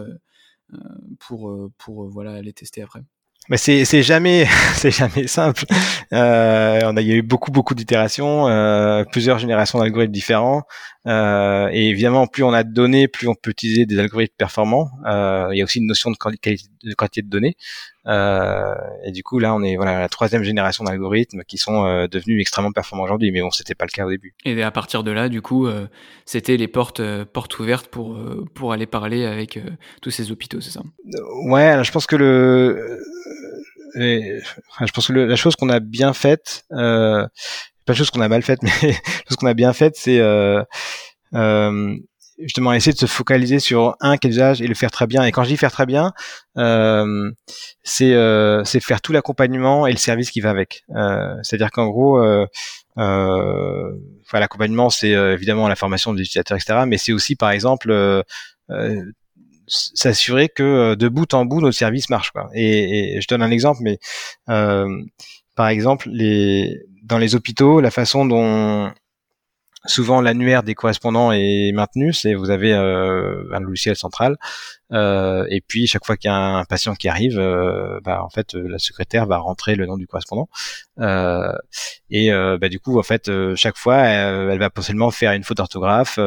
pour pour voilà les tester après? Mais c'est jamais [LAUGHS] c'est jamais simple. Euh, on a il y a eu beaucoup beaucoup d'itérations, euh, plusieurs générations d'algorithmes différents. Euh, et évidemment, plus on a de données, plus on peut utiliser des algorithmes performants. Euh, il y a aussi une notion de qualité de, quantité de données. Euh, et du coup, là, on est voilà la troisième génération d'algorithmes qui sont euh, devenus extrêmement performants aujourd'hui. Mais bon, c'était pas le cas au début. Et à partir de là, du coup, c'était les portes portes ouvertes pour pour aller parler avec tous ces hôpitaux, c'est ça? Ouais, je pense que le je pense que la chose qu'on a bien faite, euh, pas chose qu'on a mal faite, [LAUGHS] mais chose qu'on a bien faite, c'est euh, euh, justement essayer de se focaliser sur un quel usage et le faire très bien. Et quand je dis faire très bien, euh, c'est c'est faire tout l'accompagnement et le service qui va avec. C'est-à-dire qu'en gros, l'accompagnement, c'est évidemment la formation des utilisateurs, etc. Mais c'est aussi, par exemple, s'assurer que de bout en bout notre service marche quoi. Et, et je donne un exemple, mais par exemple les dans les hôpitaux, la façon dont souvent l'annuaire des correspondants est maintenu, c'est vous avez euh, un logiciel central euh, et puis chaque fois qu'il y a un patient qui arrive, euh, bah, en fait la secrétaire va rentrer le nom du correspondant. Euh, et euh, bah, du coup en fait chaque fois elle, va potentiellement faire une faute d'orthographe,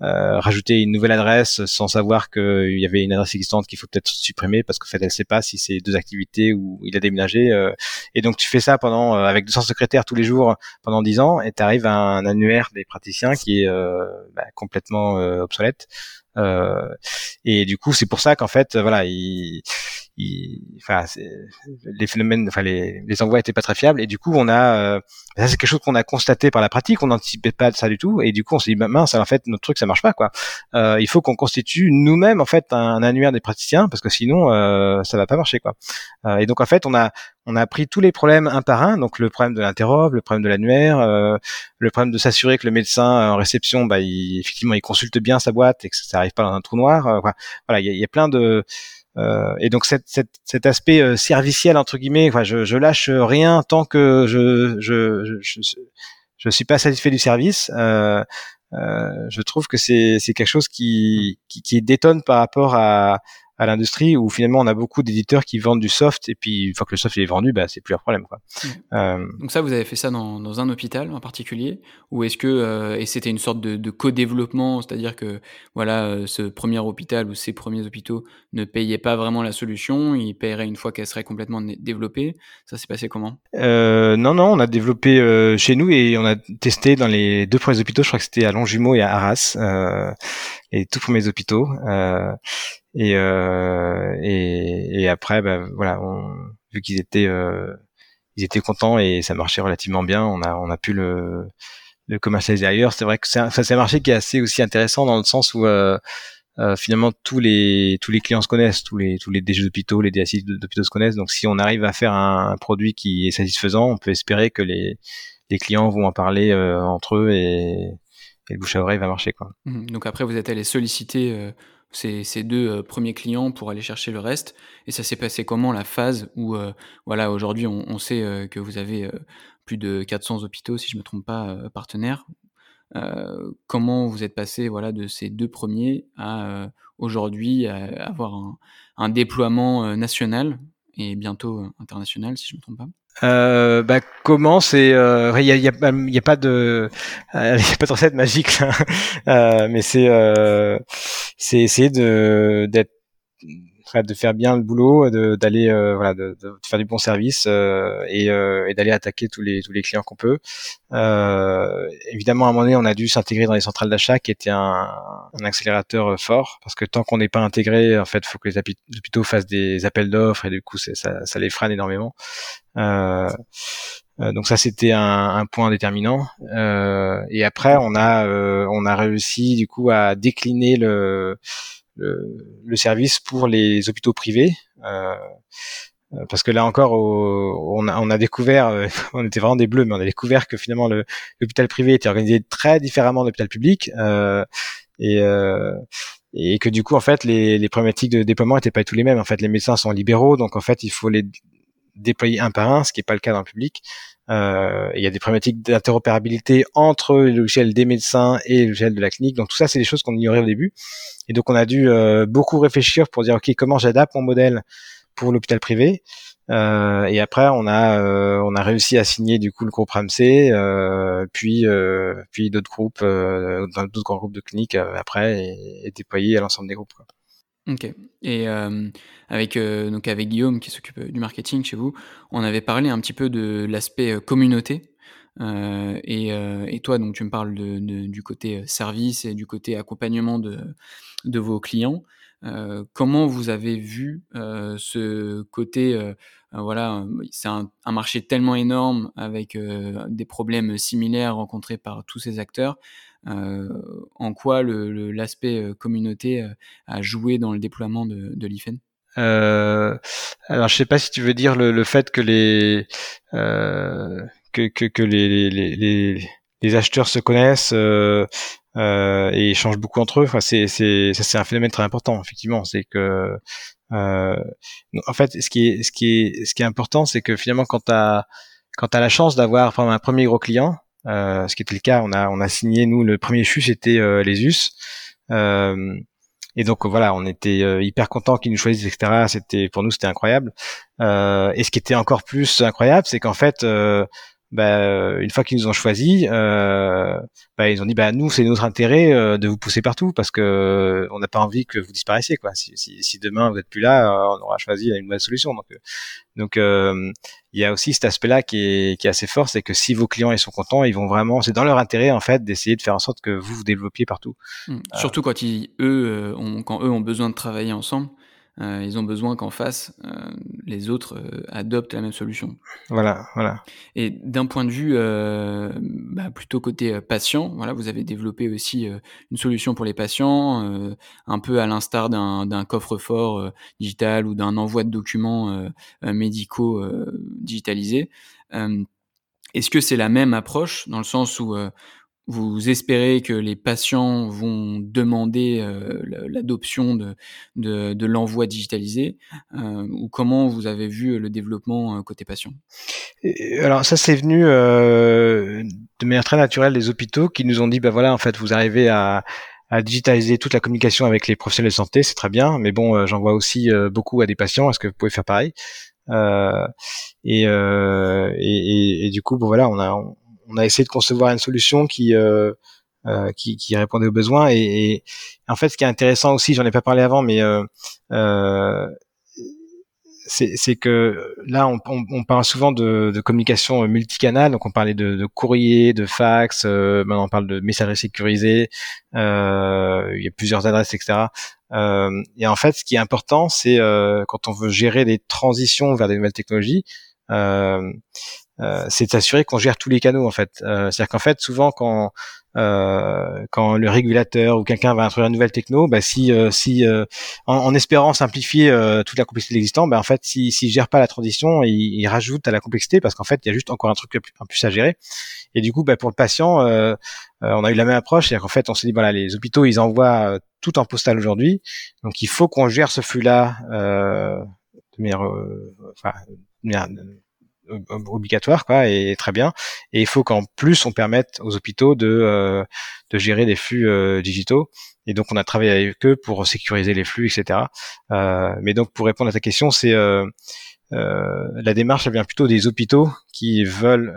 rajouter une nouvelle adresse sans savoir qu'il y avait une adresse existante qu'il faut peut-être supprimer parce qu'en fait elle sait pas si c'est deux activités ou il a déménagé et donc tu fais ça pendant avec 200 secrétaires tous les jours pendant 10 ans et tu arrives à un annuaire des praticiens qui est bah, complètement obsolète. Euh, et du coup, c'est pour ça qu'en fait, voilà, il, enfin, les phénomènes, enfin, les, les envois étaient pas très fiables. Et du coup, on a, euh, ça c'est quelque chose qu'on a constaté par la pratique. On n'anticipait pas ça du tout. Et du coup, on s'est dit, bah, mince, en fait, notre truc, ça marche pas, quoi. Euh, il faut qu'on constitue nous-mêmes, en fait, un, annuaire des praticiens, parce que sinon, euh, ça va pas marcher, quoi. Euh, et donc, en fait, on a, on a pris tous les problèmes un par un, donc le problème de l'interrobe, le problème de l'annuaire, euh, le problème de s'assurer que le médecin en réception, bah, il, effectivement, il consulte bien sa boîte et que ça n'arrive pas dans un trou noir. Euh, voilà, il y a, plein de euh, et donc cet, cet, cet aspect euh, serviciel entre guillemets, enfin, je, je lâche rien tant que je je, je, je, suis pas satisfait du service. Euh, euh, je trouve que c'est c'est quelque chose qui, qui, qui détonne par rapport à à l'industrie où finalement on a beaucoup d'éditeurs qui vendent du soft et puis une fois que le soft est vendu, bah, c'est plus un problème. Quoi. Euh... Donc ça, vous avez fait ça dans, dans un hôpital en particulier? Ou est-ce que euh, et c'était une sorte de, de co-développement, c'est-à-dire que voilà, euh, ce premier hôpital ou ces premiers hôpitaux ne payaient pas vraiment la solution, ils paieraient une fois qu'elle serait complètement développée? Ça s'est passé comment? Euh, Non, non, on a développé chez nous et on a testé dans les deux premiers hôpitaux. Je crois que c'était à Longjumeau et à Arras, les tout premiers hôpitaux. Et, euh, et, et, après, bah, voilà, on, vu qu'ils étaient, euh, ils étaient contents et ça marchait relativement bien, on a, on a pu le, le commercialiser ailleurs. C'est vrai que c'est un, un, marché qui est assez aussi intéressant dans le sens où euh, euh, finalement tous les tous les clients se connaissent, tous les tous les DG d'hôpitaux, les DSI d'hôpitaux se connaissent. Donc si on arrive à faire un, un, produit qui est satisfaisant, on peut espérer que les les clients vont en parler euh, entre eux et, et, le bouche à oreille va marcher quoi. Mmh. Donc après vous êtes allé solliciter euh, ces, deux euh, premiers clients pour aller chercher le reste. Et ça s'est passé comment la phase où, euh, voilà, aujourd'hui, on, sait euh, que vous avez plus de 400 hôpitaux, si je me trompe pas, partenaires. comment vous êtes passé, voilà, de ces deux premiers à aujourd'hui avoir un, un déploiement national et bientôt international, si je me trompe pas? Euh, bah, comment c'est il euh, y, a, y, a, y, a, pas de [LAUGHS] il euh, y a pas de recette magique euh, mais c'est euh, c'est essayer de d'être de faire bien le boulot, d'aller euh, voilà, de, de, faire du bon service euh, et, euh, et d'aller attaquer tous les tous les clients qu'on peut. évidemment, à un moment donné, on a dû s'intégrer dans les centrales d'achat, qui était un, un, accélérateur fort, parce que tant qu'on n'est pas intégré, en fait, faut que les hôpitaux fassent des appels d'offres et du coup, ça, ça les freine énormément. donc ça c'était un, un, point déterminant. Euh, et après on a euh, on a réussi du coup à décliner le le, service pour les hôpitaux privés. Euh, euh, parce que là encore, on, a, on a découvert, euh, [LAUGHS] on était vraiment des bleus, mais on a découvert que finalement l'hôpital privé était organisé très différemment de l'hôpital public. et et que du coup en fait les, les problématiques de déploiement étaient pas tous les mêmes en fait les médecins sont libéraux donc en fait il faut les déployer un par un ce qui est pas le cas dans le public Euh, il y a des problématiques d'interopérabilité entre le logiciel des médecins et le logiciel de la clinique. Donc tout ça, c'est des choses qu'on ignorait au début. Et donc on a dû euh, beaucoup réfléchir pour dire ok comment j'adapte mon modèle pour l'hôpital privé? Euh, et après, on a euh, on a réussi à signer du coup le groupe Ramsey, euh, puis puis d'autres groupes, d'autres grands groupes de cliniques après et, et déployés à l'ensemble des groupes. Quoi. Ok. Et avec donc avec Guillaume qui s'occupe du marketing chez vous, on avait parlé un petit peu de l'aspect communauté. Et, et, toi, donc tu me parles du côté service et du côté accompagnement de, de vos clients. Euh, comment vous avez vu euh, ce côté euh, voilà, c'est un, marché tellement énorme avec des problèmes similaires rencontrés par tous ces acteurs. En quoi l'aspect le, communauté a joué dans le déploiement de, de l'IFEN euh, alors, je sais pas si tu veux dire le, le fait que les euh, que, que, que les, les, les, les, acheteurs se connaissent, euh, euh, et échangent beaucoup entre eux. Enfin, c'est c'est un phénomène très important effectivement. C'est que euh, en fait, ce qui est ce qui est ce qui est important, c'est que finalement quand t'as quand la chance d'avoir un premier gros client, euh, ce qui était le cas, on a on a signé nous le premier CHU c'était euh, les US. Euh, et donc voilà, on était euh, hyper content qu'ils nous choisissent, etc. C'était pour nous c'était incroyable. Euh, et ce qui était encore plus incroyable, c'est qu'en fait, bah, euh, une fois qu'ils nous ont choisi, euh, bah, ils ont dit bah nous c'est notre intérêt euh, de vous pousser partout parce que euh, on n'a pas envie que vous disparaissiez quoi. Si, si, si demain vous êtes plus là, on aura choisi une nouvelle solution. Donc donc il y a aussi cet aspect-là qui est, qui est assez fort, c'est que si vos clients ils sont contents, ils vont vraiment, c'est dans leur intérêt en fait d'essayer de faire en sorte que vous vous développiez partout. Mmh. Surtout quand ils eux ont, quand eux ont besoin de travailler ensemble. Euh, ils ont besoin qu'en face, euh, les autres euh, adoptent la même solution. Voilà, voilà. Et d'un point de vue bah, plutôt côté patient, voilà, vous avez développé aussi une solution pour les patients, un peu à l'instar d'un coffre-fort digital ou d'un envoi de documents médicaux digitalisés. Est-ce que c'est la même approche dans le sens où vous espérez que les patients vont demander euh, l'adoption de, de, de l'envoi digitalisé euh, ou comment vous avez vu le développement euh, côté patient? Alors ça c'est venu euh, de manière très naturelle des hôpitaux qui nous ont dit bah voilà en fait vous arrivez à, à digitaliser toute la communication avec les professionnels de santé, c'est très bien, mais bon, euh, j'en vois aussi beaucoup à des patients. Est-ce que vous pouvez faire pareil? Et, euh, et, et, du coup, bon voilà, on a a essayé de concevoir une solution qui euh, euh, qui, qui, répondait aux besoins. Et, et, en fait, ce qui est intéressant aussi, j'en ai pas parlé avant, mais euh, euh, c'est que là, on, on, on parle souvent de, de, communication multicanale. Donc, on parlait de, de courrier, de fax. Euh, maintenant, on parle de messagerie sécurisée. Euh, il y a plusieurs adresses, etc. Euh, et en fait, ce qui est important, c'est quand on veut gérer des transitions vers des nouvelles technologies. Euh, c'est de s'assurer qu'on gère tous les canaux en fait. Euh, C'est-à-dire qu'en fait, souvent quand euh, quand le régulateur ou quelqu'un va introduire une nouvelle techno, bah, si euh, si euh, en, espérant simplifier toute la complexité existante, bah, en fait, si s'il gère pas la transition, il, il rajoute à la complexité parce qu'en fait, il y a juste encore un truc en plus à gérer. Et du coup, bah, pour le patient, on a eu la même approche, c'est-à-dire qu'en fait, on s'est dit voilà, les hôpitaux, ils envoient tout en postal aujourd'hui, donc il faut qu'on gère ce flux-là de manière, enfin, de manière obligatoire quoi et très bien. Et il faut qu'en plus on permette aux hôpitaux de euh, de gérer des flux euh, digitaux. Et donc on a travaillé avec eux pour sécuriser les flux etc euh, mais donc pour répondre à ta question c'est la démarche vient plutôt des hôpitaux qui veulent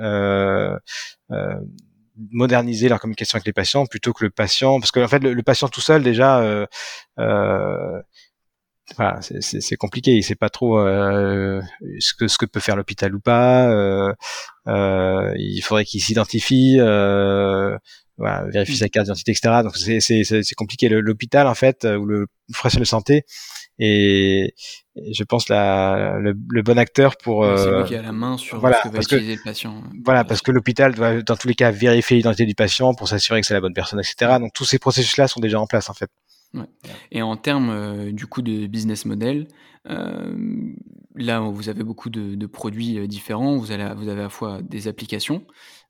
moderniser leur communication avec les patients plutôt que le patient. Parce que en fait le, patient tout seul déjà voilà, c'est compliqué. Il sait pas trop euh, ce que ce que peut faire l'hôpital ou pas. Euh, euh, il faudrait qu'il s'identifie, euh, voilà, vérifie sa carte d'identité, etc. Donc c'est compliqué. L'hôpital en fait ou le professionnel de santé et, je pense la, le, le, bon acteur pour c'est lui qui a la main sur voilà, ce que va utiliser le patient voilà parce que l'hôpital doit dans tous les cas vérifier l'identité du patient pour s'assurer que c'est la bonne personne etc donc tous ces processus là sont déjà en place en fait et en termes euh, du coup de business model, euh, là vous avez beaucoup de, produits euh, différents, vous, allez, vous avez à la fois des applications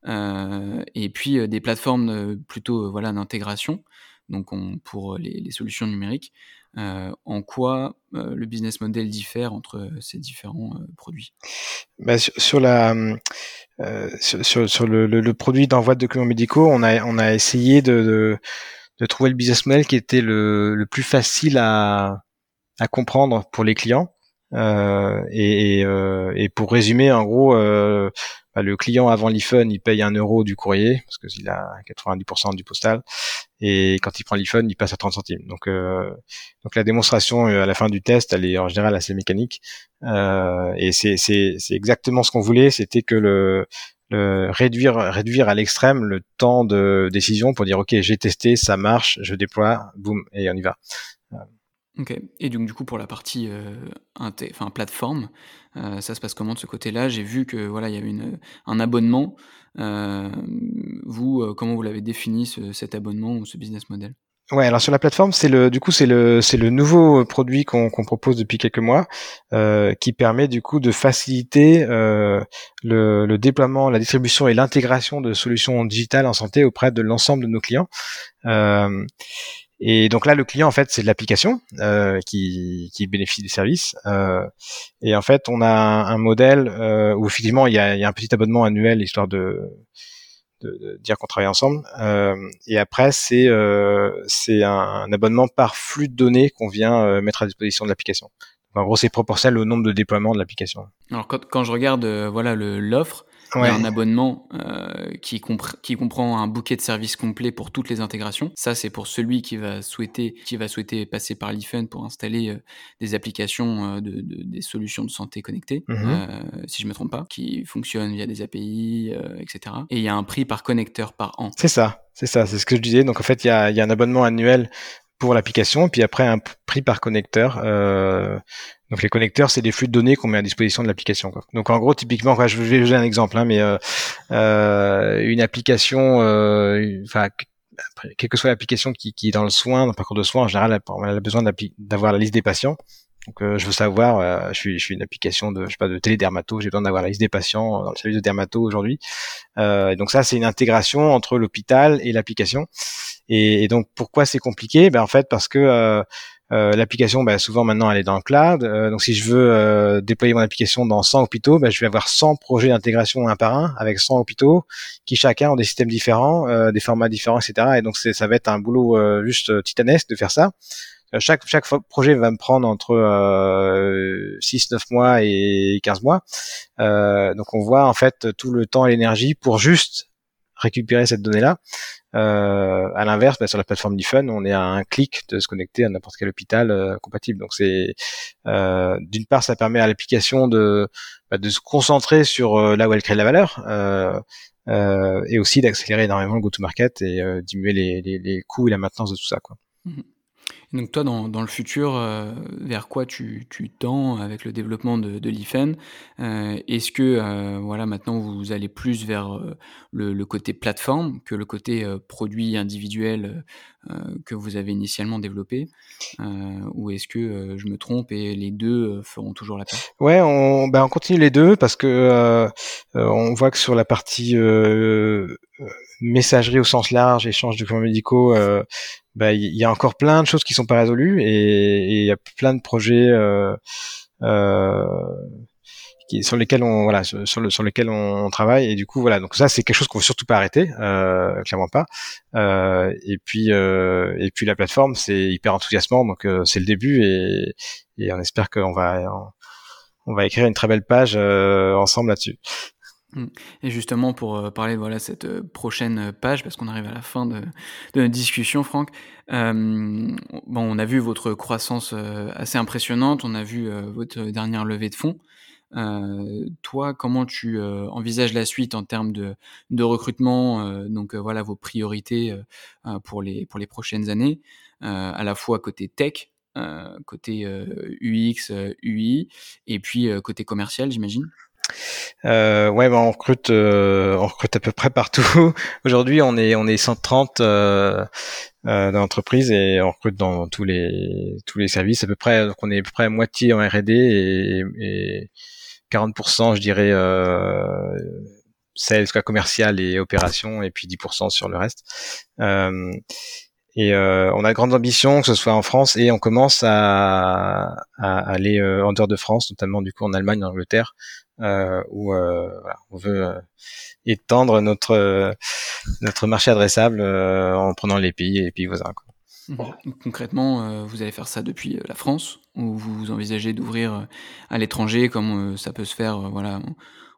et puis des plateformes plutôt voilà d'intégration. donc pour les, solutions numériques. en quoi le business model diffère entre ces différents produits? Bah, sur, la sur, le, produit d'envoi de documents médicaux, on a on a essayé de, de, trouver le business model qui était le, le plus facile à, à comprendre pour les clients. Euh, et, euh, et, pour résumer, en gros, euh, bah, le client avant l'iPhone, il paye un euro du courrier parce qu'il a 90% du postal, et quand il prend l'iPhone, il passe à 30 centimes. Donc, donc la démonstration à la fin du test, elle est en général assez mécanique, et c'est exactement ce qu'on voulait, c'était que le, réduire réduire à l'extrême le temps de décision pour dire ok j'ai testé ça marche je déploie boum et on y va Ok. Et donc du coup pour la partie euh, enfin plateforme, euh, ça se passe comment de ce côté-là? J'ai vu que voilà il y avait une, un abonnement. Euh, vous, comment vous l'avez défini cet abonnement ou ce business model? Ouais, alors sur la plateforme, c'est le du coup c'est le c'est le nouveau produit qu'on propose depuis quelques mois, qui permet du coup de faciliter le, le déploiement, la distribution et l'intégration de solutions digitales en santé auprès de l'ensemble de nos clients. Et donc là, le client, en fait, c'est l'application euh, qui, qui, bénéficie du service. Euh, et en fait, on a un, modèle euh, où effectivement, il y, a, il y, a, un petit abonnement annuel, histoire de, de, dire qu'on travaille ensemble. Euh, et après, c'est euh, c'est un, abonnement par flux de données qu'on vient euh, mettre à disposition de l'application. En gros, c'est proportionnel au nombre de déploiements de l'application. Alors quand, quand je regarde voilà l'offre, un abonnement euh, qui, qui comprend un bouquet de services complet pour toutes les intégrations. Ça, c'est pour celui qui va souhaiter, qui va souhaiter passer par l'IFUN pour installer euh, des applications, euh, de, des solutions de santé connectées, mmh si je me trompe pas, qui fonctionnent via des API, etc. Et il y a un prix par connecteur par an. C'est ça, c'est ça, c'est ce que je disais. Donc en fait, il y a, y a, un abonnement annuel pour l'application, puis après un prix par connecteur. Euh, donc les connecteurs, c'est des flux de données qu'on met à disposition de l'application. Donc en gros, typiquement, je vais vous donner un exemple, hein, mais euh, euh, une application, euh, enfin quelle que soit l'application qui, qui, est dans le soin, dans le parcours de soins, en général, elle a besoin d'avoir la liste des patients. Donc euh, je veux savoir, euh, je, suis, je suis une application de, je sais pas, de télédermato, j'ai besoin d'avoir la liste des patients dans le service de dermato aujourd'hui. Euh, donc ça, c'est une intégration entre l'hôpital et l'application. Et, et, donc pourquoi c'est compliqué? Ben en fait parce que euh, euh, l'application, ben, souvent maintenant, elle est dans le cloud. Euh, donc, si je veux déployer mon application dans 100 hôpitaux, ben, je vais avoir 100 projets d'intégration un par un avec 100 hôpitaux qui chacun ont des systèmes différents, des formats différents, etc. Et donc, ça va être un boulot juste titanesque de faire ça. Chaque chaque projet va me prendre entre euh, 6 9 mois et 15 mois. Euh, donc on voit en fait tout le temps et l'énergie pour juste récupérer cette donnée-là. Euh, à l'inverse, bah, sur la plateforme d'Ifun, on est à un clic de se connecter à n'importe quel hôpital euh, compatible. Donc c'est euh, d'une part, ça permet à l'application de bah, se concentrer sur euh, là où elle crée de la valeur. et aussi d'accélérer énormément le go-to-market et diminuer les, coûts et la maintenance de tout ça. Quoi. Donc toi, dans, dans le futur, euh, vers quoi tu, tu, tends avec le développement de, de l'IFEN euh, Est-ce que euh, voilà, maintenant vous allez plus vers le, le, côté plateforme que le côté produit individuel que vous avez initialement développé? Ou est-ce que je me trompe et les deux feront toujours la paix Ouais, on, ben on continue les deux parce que on voit que sur la partie messagerie au sens large, échange de documents médicaux, euh, bah, il y a encore plein de choses qui sont pas résolues et il y a plein de projets euh, euh, qui, sur lesquels on voilà sur, le, sur lesquels on, travaille et du coup voilà. Donc ça c'est quelque chose qu'on veut surtout pas arrêter euh, clairement pas. Euh, et puis euh, et puis la plateforme c'est hyper enthousiasmant. Donc c'est le début et, et on espère qu'on va on va écrire une très belle page ensemble là-dessus. Mmh. Et justement, pour euh, parler de voilà, cette euh, prochaine page, parce qu'on arrive à la fin de, de notre discussion, Franck, euh, bon, on a vu votre croissance assez impressionnante, on a vu votre dernière levée de fonds. toi, comment tu envisages la suite en termes de, de recrutement Donc voilà vos priorités pour, les, pour les prochaines années, à la fois côté tech, côté UX, UI, et puis côté commercial, j'imagine? Euh, ouais, bah, on recrute, euh, on recrute à peu près partout. [LAUGHS] Aujourd'hui, on est on est 130 euh, euh, dans l'entreprise et on recrute dans tous les tous les services à peu près. Donc on est à peu près à moitié en R&D et, et 40%, je dirais, euh, sales, quoi, commercial et opération, et puis 10% sur le reste. Euh, Et on a grandes ambitions, que ce soit en France, et on commence à, à aller en dehors de France, notamment du coup en Allemagne, en Angleterre, où voilà, on veut étendre notre notre marché adressable en prenant les pays et les pays voisins. Quoi. Mhm. Concrètement, euh, vous allez faire ça depuis euh, la France ou vous envisagez d'ouvrir euh, à l'étranger comme ça peut se faire voilà,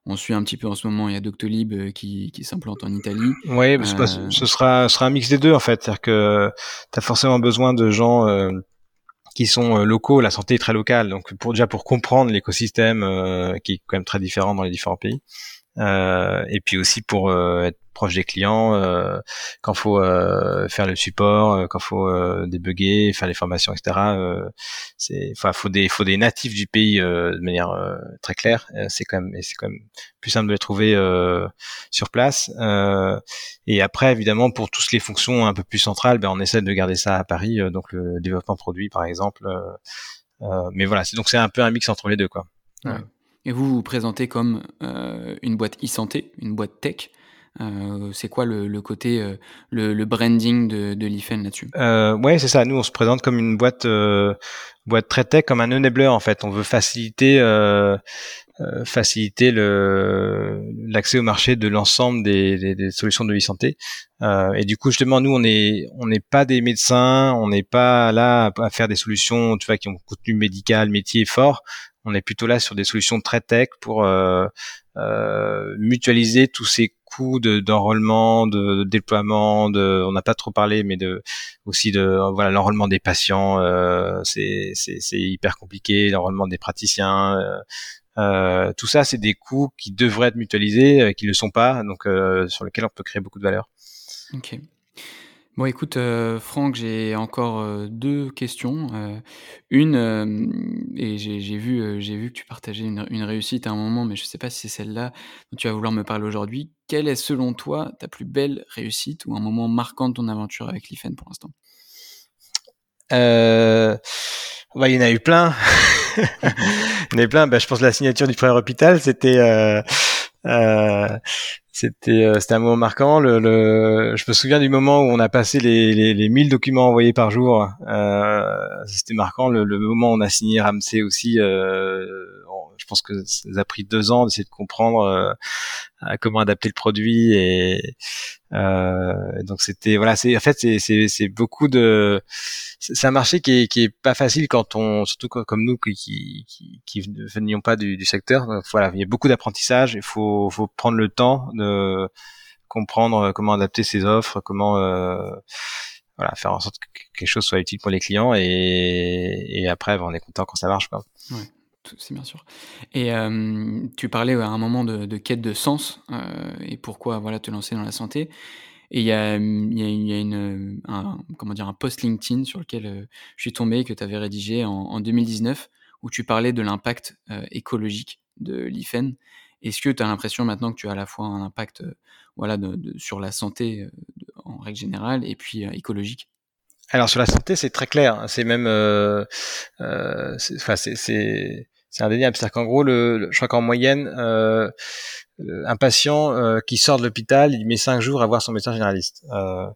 on, suit un petit peu en ce moment, il y a Doctolib qui, qui s'implante en Italie. Oui, ce sera, sera un mix des deux en fait. C'est-à-dire que tu as forcément besoin de gens qui sont locaux, la santé est très locale. Donc pour déjà pour comprendre l'écosystème qui est quand même très différent dans les différents pays. Euh, et puis aussi pour euh, être proche des clients euh, quand faut euh, faire le support, euh, quand faut euh, débugger, faire les formations, etc. c'est, enfin, faut des, faut des natifs du pays de manière très claire. c'est quand même, c'est quand même plus simple de les trouver sur place. et après, évidemment, pour toutes les fonctions un peu plus centrales, ben, on essaie de garder ça à Paris, donc le développement produit, par exemple. mais voilà, c'est donc c'est un peu un mix entre les deux, quoi. Ouais. Et vous vous présentez comme euh, une boîte e-santé, une boîte tech. Euh, c'est quoi le, le côté, euh, le, le, branding de, de l'IFEN là-dessus? Euh, Ouais, c'est ça. Nous, on se présente comme une boîte, euh, boîte très tech, comme un enabler en fait. On veut faciliter, euh, faciliter le l'accès au marché de l'ensemble des, des, des, solutions de e-santé. et du coup, justement, nous, on est, on n'est pas des médecins, on n'est pas là à faire des solutions, tu vois, qui ont contenu médical, métier fort on est plutôt là sur des solutions très tech pour euh, euh, mutualiser tous ces coûts d'enrôlement, de, déploiement. De, on n'a pas trop parlé, mais de aussi de voilà l'enrôlement des patients, euh, c'est hyper compliqué, l'enrôlement des praticiens. Euh, tout ça, c'est des coûts qui devraient être mutualisés, qui ne le sont pas, donc sur lesquels on peut créer beaucoup de valeur. Bon, écoute, euh, Franck, j'ai encore euh, deux questions. Euh, une, et j'ai vu, j'ai vu que tu partageais une, réussite à un moment, mais je ne sais pas si c'est celle-là dont tu vas vouloir me parler aujourd'hui. Quelle est, selon toi, ta plus belle réussite ou un moment marquant de ton aventure avec l'IFEN pour l'instant? Il y en a eu plein. [LAUGHS] il y en a eu plein. Bah, je pense que la signature du premier hôpital, c'était euh, c'était un moment marquant. Le, le, je me souviens du moment où on a passé les, les, les 1000 documents envoyés par jour. Euh, c'était marquant. Le, le, moment où on a signé Ramsey aussi. Euh, je pense que ça a pris deux ans d'essayer de comprendre euh, comment adapter le produit et euh, donc c'était voilà c'est en fait c'est c'est beaucoup de c'est un marché qui est qui est pas facile quand on surtout comme nous qui qui qui, venions pas du, du secteur voilà il y a beaucoup d'apprentissage il faut faut prendre le temps de comprendre comment adapter ses offres comment euh, voilà faire en sorte que quelque chose soit utile pour les clients et, et après on est content quand ça marche quoi. C'est bien sûr. Et tu parlais à un moment de, quête de sens et pourquoi voilà te lancer dans la santé. Et il y a, y a, une, un, comment dire, un post LinkedIn sur lequel je suis tombé que tu avais rédigé en, 2019 où tu parlais de l'impact écologique de l'IFEN. Est-ce que tu as l'impression maintenant que tu as à la fois un impact voilà, de, sur la santé en règle générale et puis écologique? Alors sur la santé, c'est très clair. Hein. C'est même, euh, euh, c'est c'est indéniable. C'est-à-dire qu'en gros, le, je crois qu'en moyenne, euh, un patient euh, qui sort de l'hôpital, il met cinq jours à voir son médecin généraliste. Euh,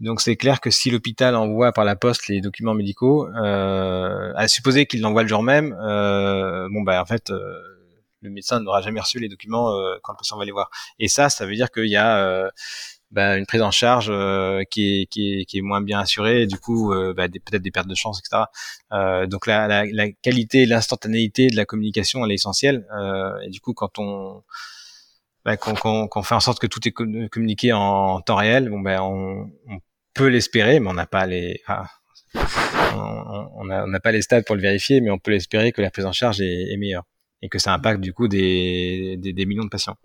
donc c'est clair que si l'hôpital envoie par la poste les documents médicaux, euh, à supposer qu'il l'envoie le jour même, euh, bon bah en fait euh, le médecin n'aura jamais reçu les documents quand le patient va les voir. Et ça, ça veut dire qu'il y a bah, une prise en charge euh, qui, est, qui, est, qui, est, moins bien assurée, du coup euh, bah, peut-être des pertes de chance, etc. Euh, donc la, la, la qualité, l'instantanéité de la communication, elle est essentielle. Euh, et du coup, quand on bah, qu'on fait en sorte que tout est communiqué en temps réel, bon ben on, on peut l'espérer, mais on n'a pas les ah, on n'a pas les stades pour le vérifier, mais on peut l'espérer que la prise en charge est, est meilleure et que ça impacte du coup des, des, des millions de patients.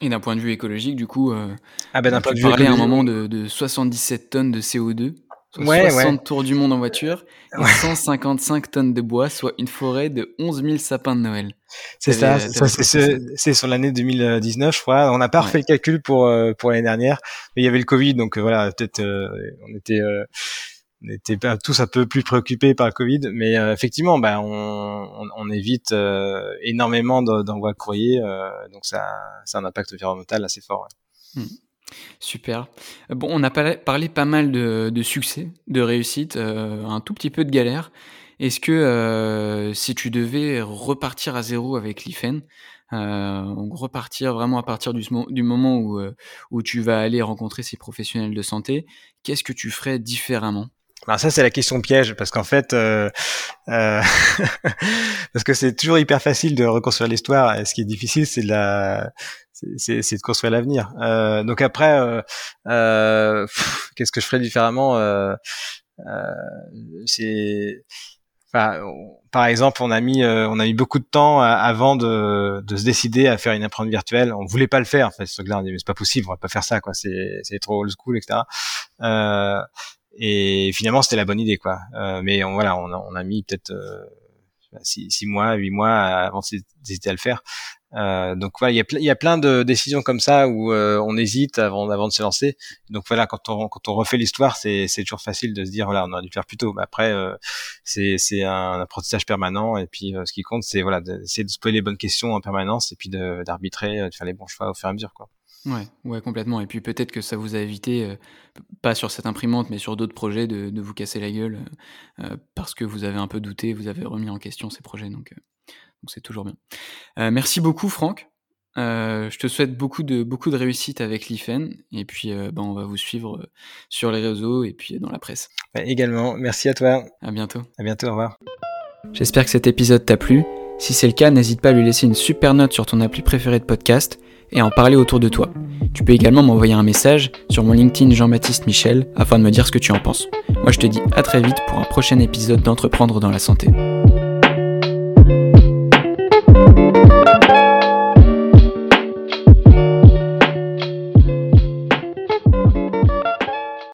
Et d'un point de vue écologique, du coup, euh, ah ben, d'un point de vue à un moment de, de, 77 tonnes de CO2, soit 60 tours du monde en voiture, et 155 tonnes de bois, soit une forêt de 11 000 sapins de Noël. C'est ça, c'est sur l'année 2019, je crois. On n'a pas refait le calcul pour, euh, pour l'année dernière, mais il y avait le Covid, donc euh, voilà, peut-être on était on était tous un peu plus préoccupés par le Covid, mais euh, effectivement, bah, on, évite euh, énormément d'envois de courrier, euh, donc ça, a un impact environnemental assez fort. Hmm. Super. Bon, on a parlé pas mal de, succès, de réussite, un tout petit peu de galère. Est-ce que si tu devais repartir à zéro avec l'IFEN, repartir vraiment à partir du, moment où tu vas aller rencontrer ces professionnels de santé, qu'est-ce que tu ferais différemment? Alors ça c'est la question piège parce qu'en fait euh, euh, [LAUGHS] parce que c'est toujours hyper facile de reconstruire l'histoire et ce qui est difficile c'est de la c'est de construire l'avenir. Euh, donc après euh, qu'est-ce que je ferais différemment c'est Enfin, par exemple, on a mis, on a mis beaucoup de temps avant de, de, se décider à faire une empreinte virtuelle. On voulait pas le faire. En fait, ce truc-là, on dit mais c'est pas possible, on va pas faire ça, quoi. C'est, c'est trop old school, etc. Euh, et finalement, c'était la bonne idée, quoi. Euh, mais on, voilà, on a, on a mis peut-être euh, six, six, mois, huit mois avant d'hésiter à le faire. Euh, donc voilà, il y a, il y a plein de décisions comme ça où euh, on hésite avant, avant de se lancer. Donc voilà, quand on, quand on refait l'histoire, c'est, c'est toujours facile de se dire voilà, on aurait dû le faire plus tôt. Mais après, euh, c'est, c'est un apprentissage permanent et puis ce qui compte, c'est voilà, d'essayer de se poser les bonnes questions en permanence et puis d'arbitrer, de faire les bons choix au fur et à mesure, quoi. Ouais, ouais, complètement. Et puis peut-être que ça vous a évité, euh, pas sur cette imprimante, mais sur d'autres projets, de, de vous casser la gueule euh, euh, parce que vous avez un peu douté, vous avez remis en question ces projets. Donc, donc c'est toujours bien. merci beaucoup, Franck. je te souhaite beaucoup de, beaucoup de réussite avec l'IFEN. Et puis, ben, on va vous suivre sur les réseaux et puis dans la presse. également, merci à toi. À bientôt. À bientôt, au revoir. J'espère que cet épisode t'a plu. Si c'est le cas, n'hésite pas à lui laisser une super note sur ton appli préféré de podcast et en parler autour de toi. Tu peux également m'envoyer un message sur mon LinkedIn Jean-Baptiste Michel afin de me dire ce que tu en penses. Moi je te dis à très vite pour un prochain épisode d'Entreprendre dans la santé.